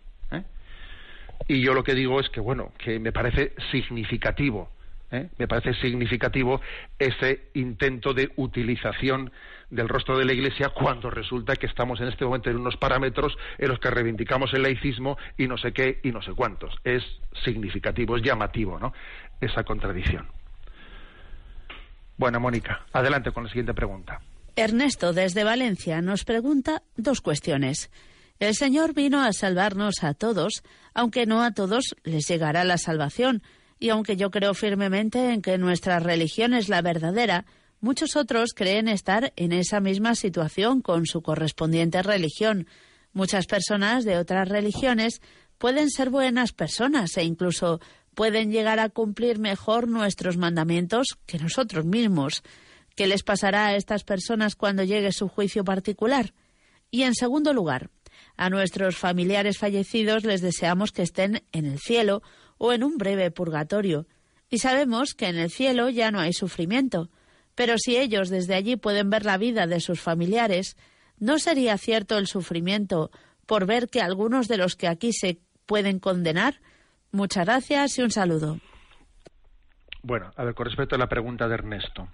Y yo lo que digo es que, bueno, que me parece significativo ¿eh? Me parece significativo ese intento de utilización del rostro de la Iglesia cuando resulta que estamos en este momento en unos parámetros en los que reivindicamos el laicismo y no sé qué y no sé cuántos. Es significativo, es llamativo, ¿no? Esa contradicción. Bueno, Mónica, adelante con la siguiente pregunta. Ernesto, desde Valencia, nos pregunta dos cuestiones. El Señor vino a salvarnos a todos, aunque no a todos les llegará la salvación, y aunque yo creo firmemente en que nuestra religión es la verdadera, muchos otros creen estar en esa misma situación con su correspondiente religión. Muchas personas de otras religiones pueden ser buenas personas e incluso pueden llegar a cumplir mejor nuestros mandamientos que nosotros mismos. ¿Qué les pasará a estas personas cuando llegue su juicio particular? Y en segundo lugar, a nuestros familiares fallecidos les deseamos que estén en el cielo o en un breve purgatorio. Y sabemos que en el cielo ya no hay sufrimiento. Pero si ellos desde allí pueden ver la vida de sus familiares, ¿no sería cierto el sufrimiento por ver que algunos de los que aquí se pueden condenar Muchas gracias y un saludo. Bueno, a ver, con respecto a la pregunta de Ernesto.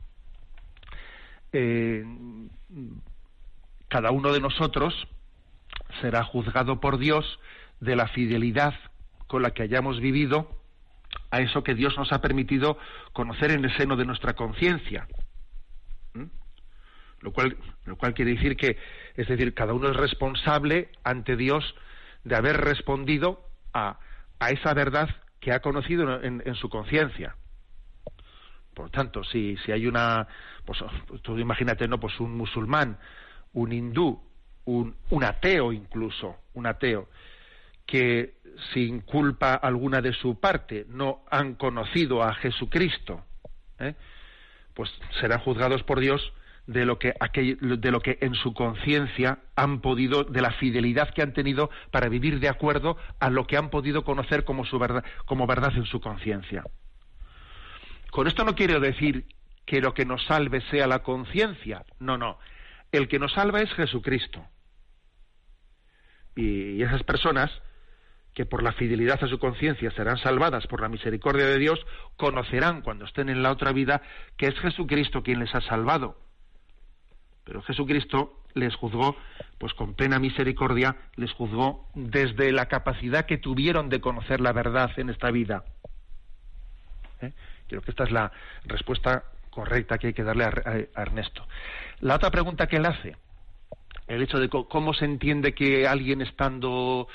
Eh, cada uno de nosotros será juzgado por Dios de la fidelidad con la que hayamos vivido a eso que Dios nos ha permitido conocer en el seno de nuestra conciencia. ¿Mm? Lo cual, lo cual quiere decir que, es decir, cada uno es responsable ante Dios de haber respondido a, a esa verdad que ha conocido en, su conciencia. Por tanto, si, si hay una, pues tú imagínate, ¿no? Pues un musulmán, un hindú, un, un ateo incluso, un ateo, que sin culpa alguna de su parte no han conocido a Jesucristo, ¿eh? pues serán juzgados por Dios de lo que de lo que en su conciencia han podido de la fidelidad que han tenido para vivir de acuerdo a lo que han podido conocer como su verdad como verdad en su conciencia. Con esto no quiero decir que lo que nos salve sea la conciencia, no, no. El que nos salva es Jesucristo. Y esas personas que por la fidelidad a su conciencia serán salvadas por la misericordia de Dios, conocerán cuando estén en la otra vida que es Jesucristo quien les ha salvado pero Jesucristo les juzgó, pues con plena misericordia, les juzgó desde la capacidad que tuvieron de conocer la verdad en esta vida. ¿Eh? Creo que esta es la respuesta correcta que hay que darle a, Ernesto. La otra pregunta que él hace, el hecho de cómo se entiende que alguien estando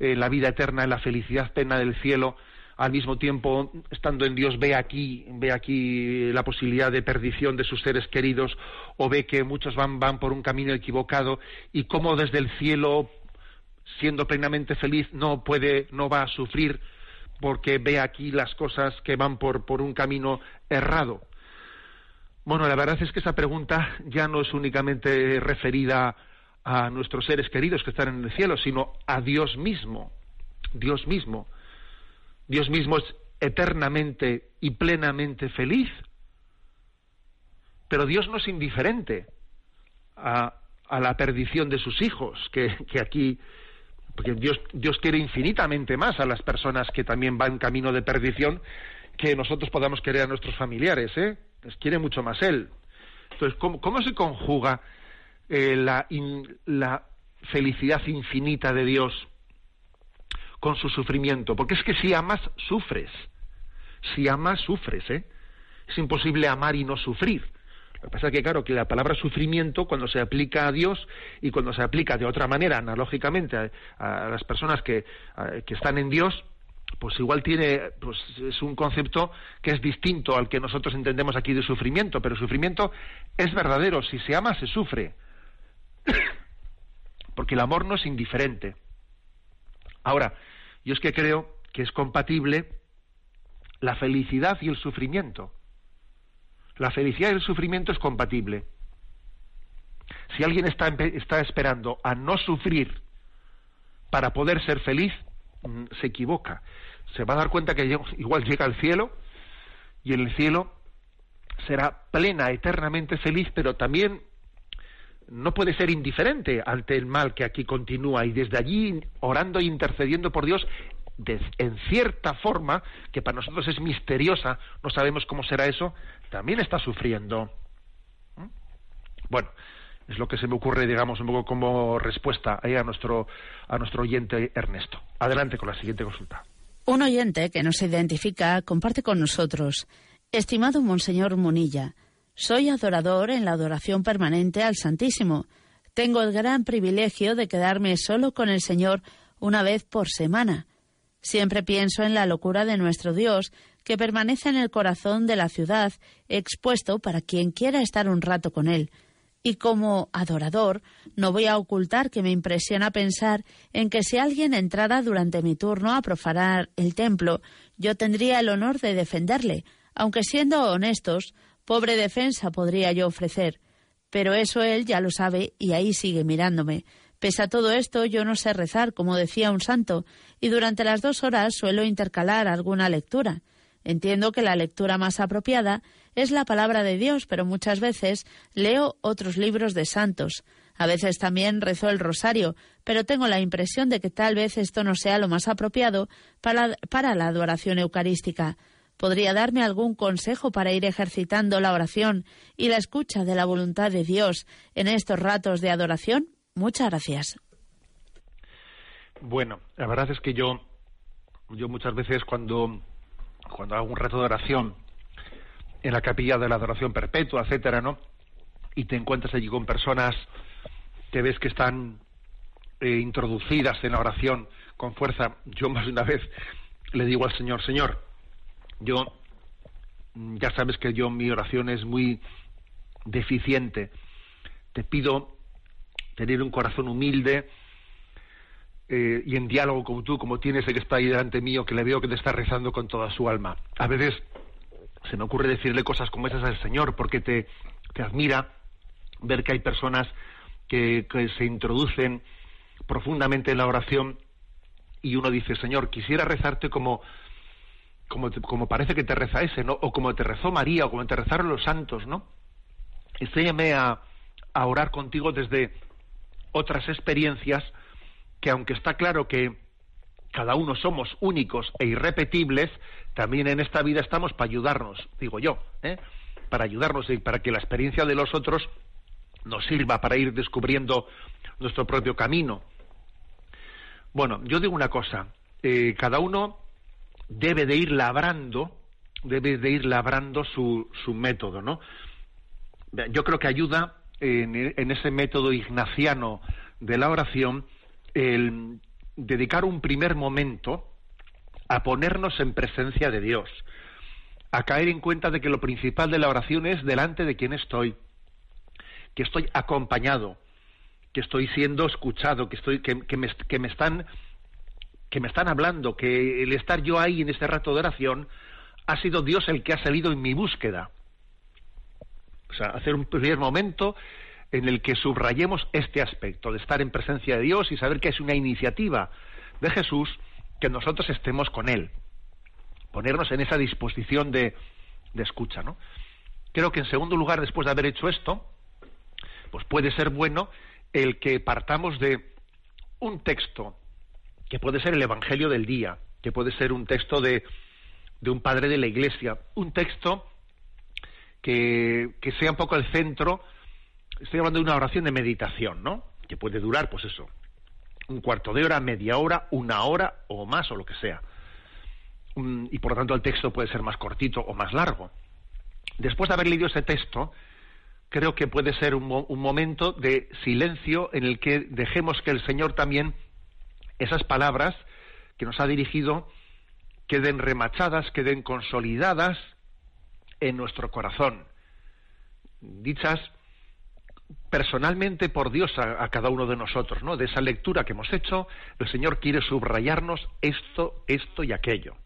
en la vida eterna, la felicidad plena del cielo, al mismo tiempo, estando en Dios, ve aquí, ve aquí la posibilidad de perdición de sus seres queridos, o ve que muchos van, van por un camino equivocado, y cómo desde el cielo, siendo plenamente feliz, no puede, no va a sufrir, porque ve aquí las cosas que van por, por un camino errado. Bueno, la verdad es que esa pregunta ya no es únicamente referida a nuestros seres queridos que están en el cielo, sino a Dios mismo. Dios mismo. Dios mismo es eternamente y plenamente feliz. Pero Dios no es indiferente a, la perdición de sus hijos, que, aquí, porque Dios, Dios quiere infinitamente más a las personas que también van camino de perdición que nosotros podamos querer a nuestros familiares, ¿eh? Les quiere mucho más Él. Entonces, ¿cómo, se conjuga eh, la, la felicidad infinita de Dios con su sufrimiento, porque es que si amas, sufres. Si amas, sufres, ¿eh? Es imposible amar y no sufrir. Lo que pasa es que, claro, que la palabra sufrimiento, cuando se aplica a Dios y cuando se aplica de otra manera, analógicamente, a, las personas que, que, están en Dios, pues igual tiene, pues es un concepto que es distinto al que nosotros entendemos aquí de sufrimiento, pero sufrimiento es verdadero. Si se ama, se sufre. Porque el amor no es indiferente. Ahora, yo es que creo que es compatible la felicidad y el sufrimiento. La felicidad y el sufrimiento es compatible. Si alguien está, está esperando a no sufrir para poder ser feliz, mm, se equivoca. Se va a dar cuenta que igual llega al cielo y en el cielo será plena, eternamente feliz, pero también no puede ser indiferente ante el mal que aquí continúa y desde allí orando e intercediendo por Dios en cierta forma, que para nosotros es misteriosa, no sabemos cómo será eso, también está sufriendo. ¿Mm? Bueno, es lo que se me ocurre, digamos, un poco como respuesta ahí a nuestro, a nuestro oyente Ernesto. Adelante con la siguiente consulta. Un oyente que nos identifica comparte con nosotros. Estimado Monseñor Munilla, soy adorador en la adoración permanente al Santísimo. Tengo el gran privilegio de quedarme solo con el Señor una vez por semana. Siempre pienso en la locura de nuestro Dios, que permanece en el corazón de la ciudad, expuesto para quien quiera estar un rato con Él. Y como adorador, no voy a ocultar que me impresiona pensar en que si alguien entrara durante mi turno a profanar el templo, yo tendría el honor de defenderle, aunque siendo honestos, pobre defensa podría yo ofrecer. Pero eso él ya lo sabe y ahí sigue mirándome. Pese a todo esto, yo no sé rezar, como decía un santo, y durante las dos horas suelo intercalar alguna lectura. Entiendo que la lectura más apropiada es la palabra de Dios, pero muchas veces leo otros libros de santos. A veces también rezo el rosario, pero tengo la impresión de que tal vez esto no sea lo más apropiado para, para la adoración eucarística. ¿Podría darme algún consejo para ir ejercitando la oración y la escucha de la voluntad de Dios en estos ratos de adoración? Muchas gracias. Bueno, la verdad es que yo, yo muchas veces cuando, cuando hago un reto de oración en la capilla de la adoración perpetua, etcétera, ¿no? Y te encuentras allí con personas que ves que están eh, introducidas en la oración con fuerza, yo más de una vez le digo al Señor, Señor, yo ya sabes que yo mi oración es muy deficiente. Te pido tener un corazón humilde eh, y en diálogo con tú, como tienes el que está ahí delante mío, que le veo que te está rezando con toda su alma. A veces se me ocurre decirle cosas como esas al Señor, porque te, te admira ver que hay personas que, se introducen profundamente en la oración y uno dice, Señor, quisiera rezarte como, como, como, parece que te reza ese, ¿no? O como te rezó María, o como te rezaron los santos, ¿no? Enséñame a, a orar contigo desde otras experiencias que aunque está claro que cada uno somos únicos e irrepetibles, también en esta vida estamos para ayudarnos, digo yo, ¿eh? para ayudarnos y para que la experiencia de los otros nos sirva para ir descubriendo nuestro propio camino. Bueno, yo digo una cosa, eh, cada uno debe de ir labrando, debe de ir labrando su, su método, ¿no? Yo creo que ayuda en, ese método ignaciano de la oración el dedicar un primer momento a ponernos en presencia de Dios, a caer en cuenta de que lo principal de la oración es delante de quien estoy, que estoy acompañado, que estoy siendo escuchado, que estoy, que, que me están que me están hablando, que el estar yo ahí en este rato de oración ha sido Dios el que ha salido en mi búsqueda. O sea, hacer un primer momento en el que subrayemos este aspecto de estar en presencia de Dios y saber que es una iniciativa de Jesús que nosotros estemos con Él. Ponernos en esa disposición de, de escucha, ¿no? Creo que en segundo lugar, después de haber hecho esto, pues puede ser bueno el que partamos de un texto que puede ser el Evangelio del día, que puede ser un texto de, de un padre de la Iglesia, un texto que, sea un poco el centro. Estoy hablando de una oración de meditación, ¿no? Que puede durar, pues eso, un cuarto de hora, media hora, una hora o más o lo que sea. y por lo tanto el texto puede ser más cortito o más largo. Después de haber leído ese texto, creo que puede ser un, un, momento de silencio en el que dejemos que el Señor también esas palabras que nos ha dirigido queden remachadas, queden consolidadas en nuestro corazón, dichas personalmente por Dios a, cada uno de nosotros, ¿no? De esa lectura que hemos hecho, el Señor quiere subrayarnos esto, esto y aquello.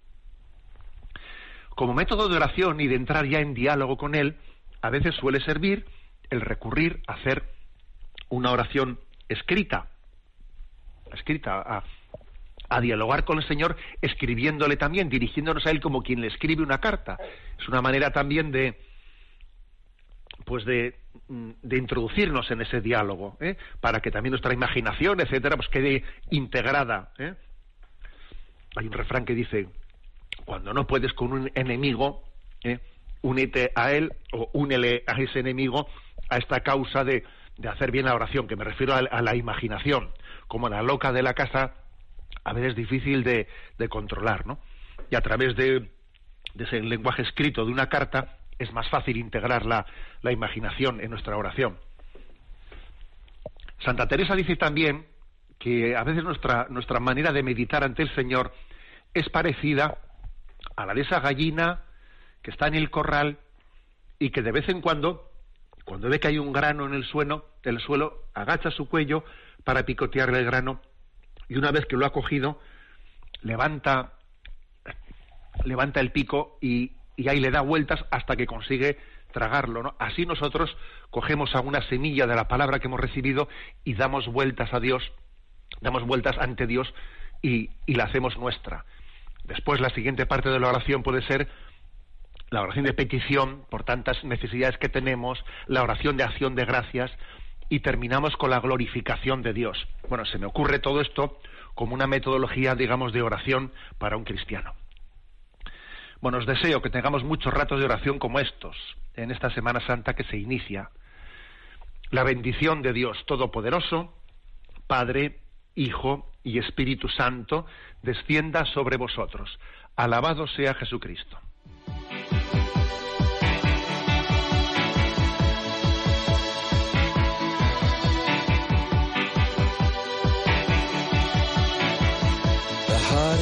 Como método de oración y de entrar ya en diálogo con Él, a veces suele servir el recurrir a hacer una oración escrita, escrita a, a dialogar con el Señor escribiéndole también, dirigiéndonos a Él como quien le escribe una carta. Es una manera también de, pues de, mm, de introducirnos en ese diálogo, ¿eh? para que también nuestra imaginación, etcétera, pues quede integrada. ¿eh? hay un refrán que dice, cuando no puedes con un enemigo, ¿eh? únete a él o únele a ese enemigo a esta causa de, de hacer bien la oración, que me refiero a, la imaginación, como la loca de la casa, a veces es difícil de, de controlar, ¿no? Y a través de, de, ese lenguaje escrito de una carta es más fácil integrar la, la imaginación en nuestra oración. Santa Teresa dice también que a veces nuestra, nuestra manera de meditar ante el Señor es parecida a la de esa gallina que está en el corral y que de vez en cuando, cuando ve que hay un grano en el suelo, el suelo agacha su cuello para picotearle el grano y una vez que lo ha cogido, levanta, levanta el pico y, y ahí le da vueltas hasta que consigue tragarlo. Así nosotros cogemos a una semilla de la palabra que hemos recibido y damos vueltas a Dios, damos vueltas ante Dios y, y la hacemos nuestra. Después la siguiente parte de la oración puede ser la oración de petición por tantas necesidades que tenemos, la oración de acción de gracias y terminamos con la glorificación de Dios. Bueno, se me ocurre todo esto como una metodología, digamos, de oración para un cristiano. Bueno, os deseo que tengamos muchos ratos de oración como estos en esta Semana Santa que se inicia. La bendición de Dios Todopoderoso, Padre, Hijo y Espíritu Santo, descienda sobre vosotros. Alabado sea Jesucristo.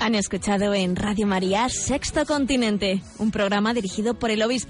Han escuchado en Radio María Sexto Continente, un programa dirigido por el obispo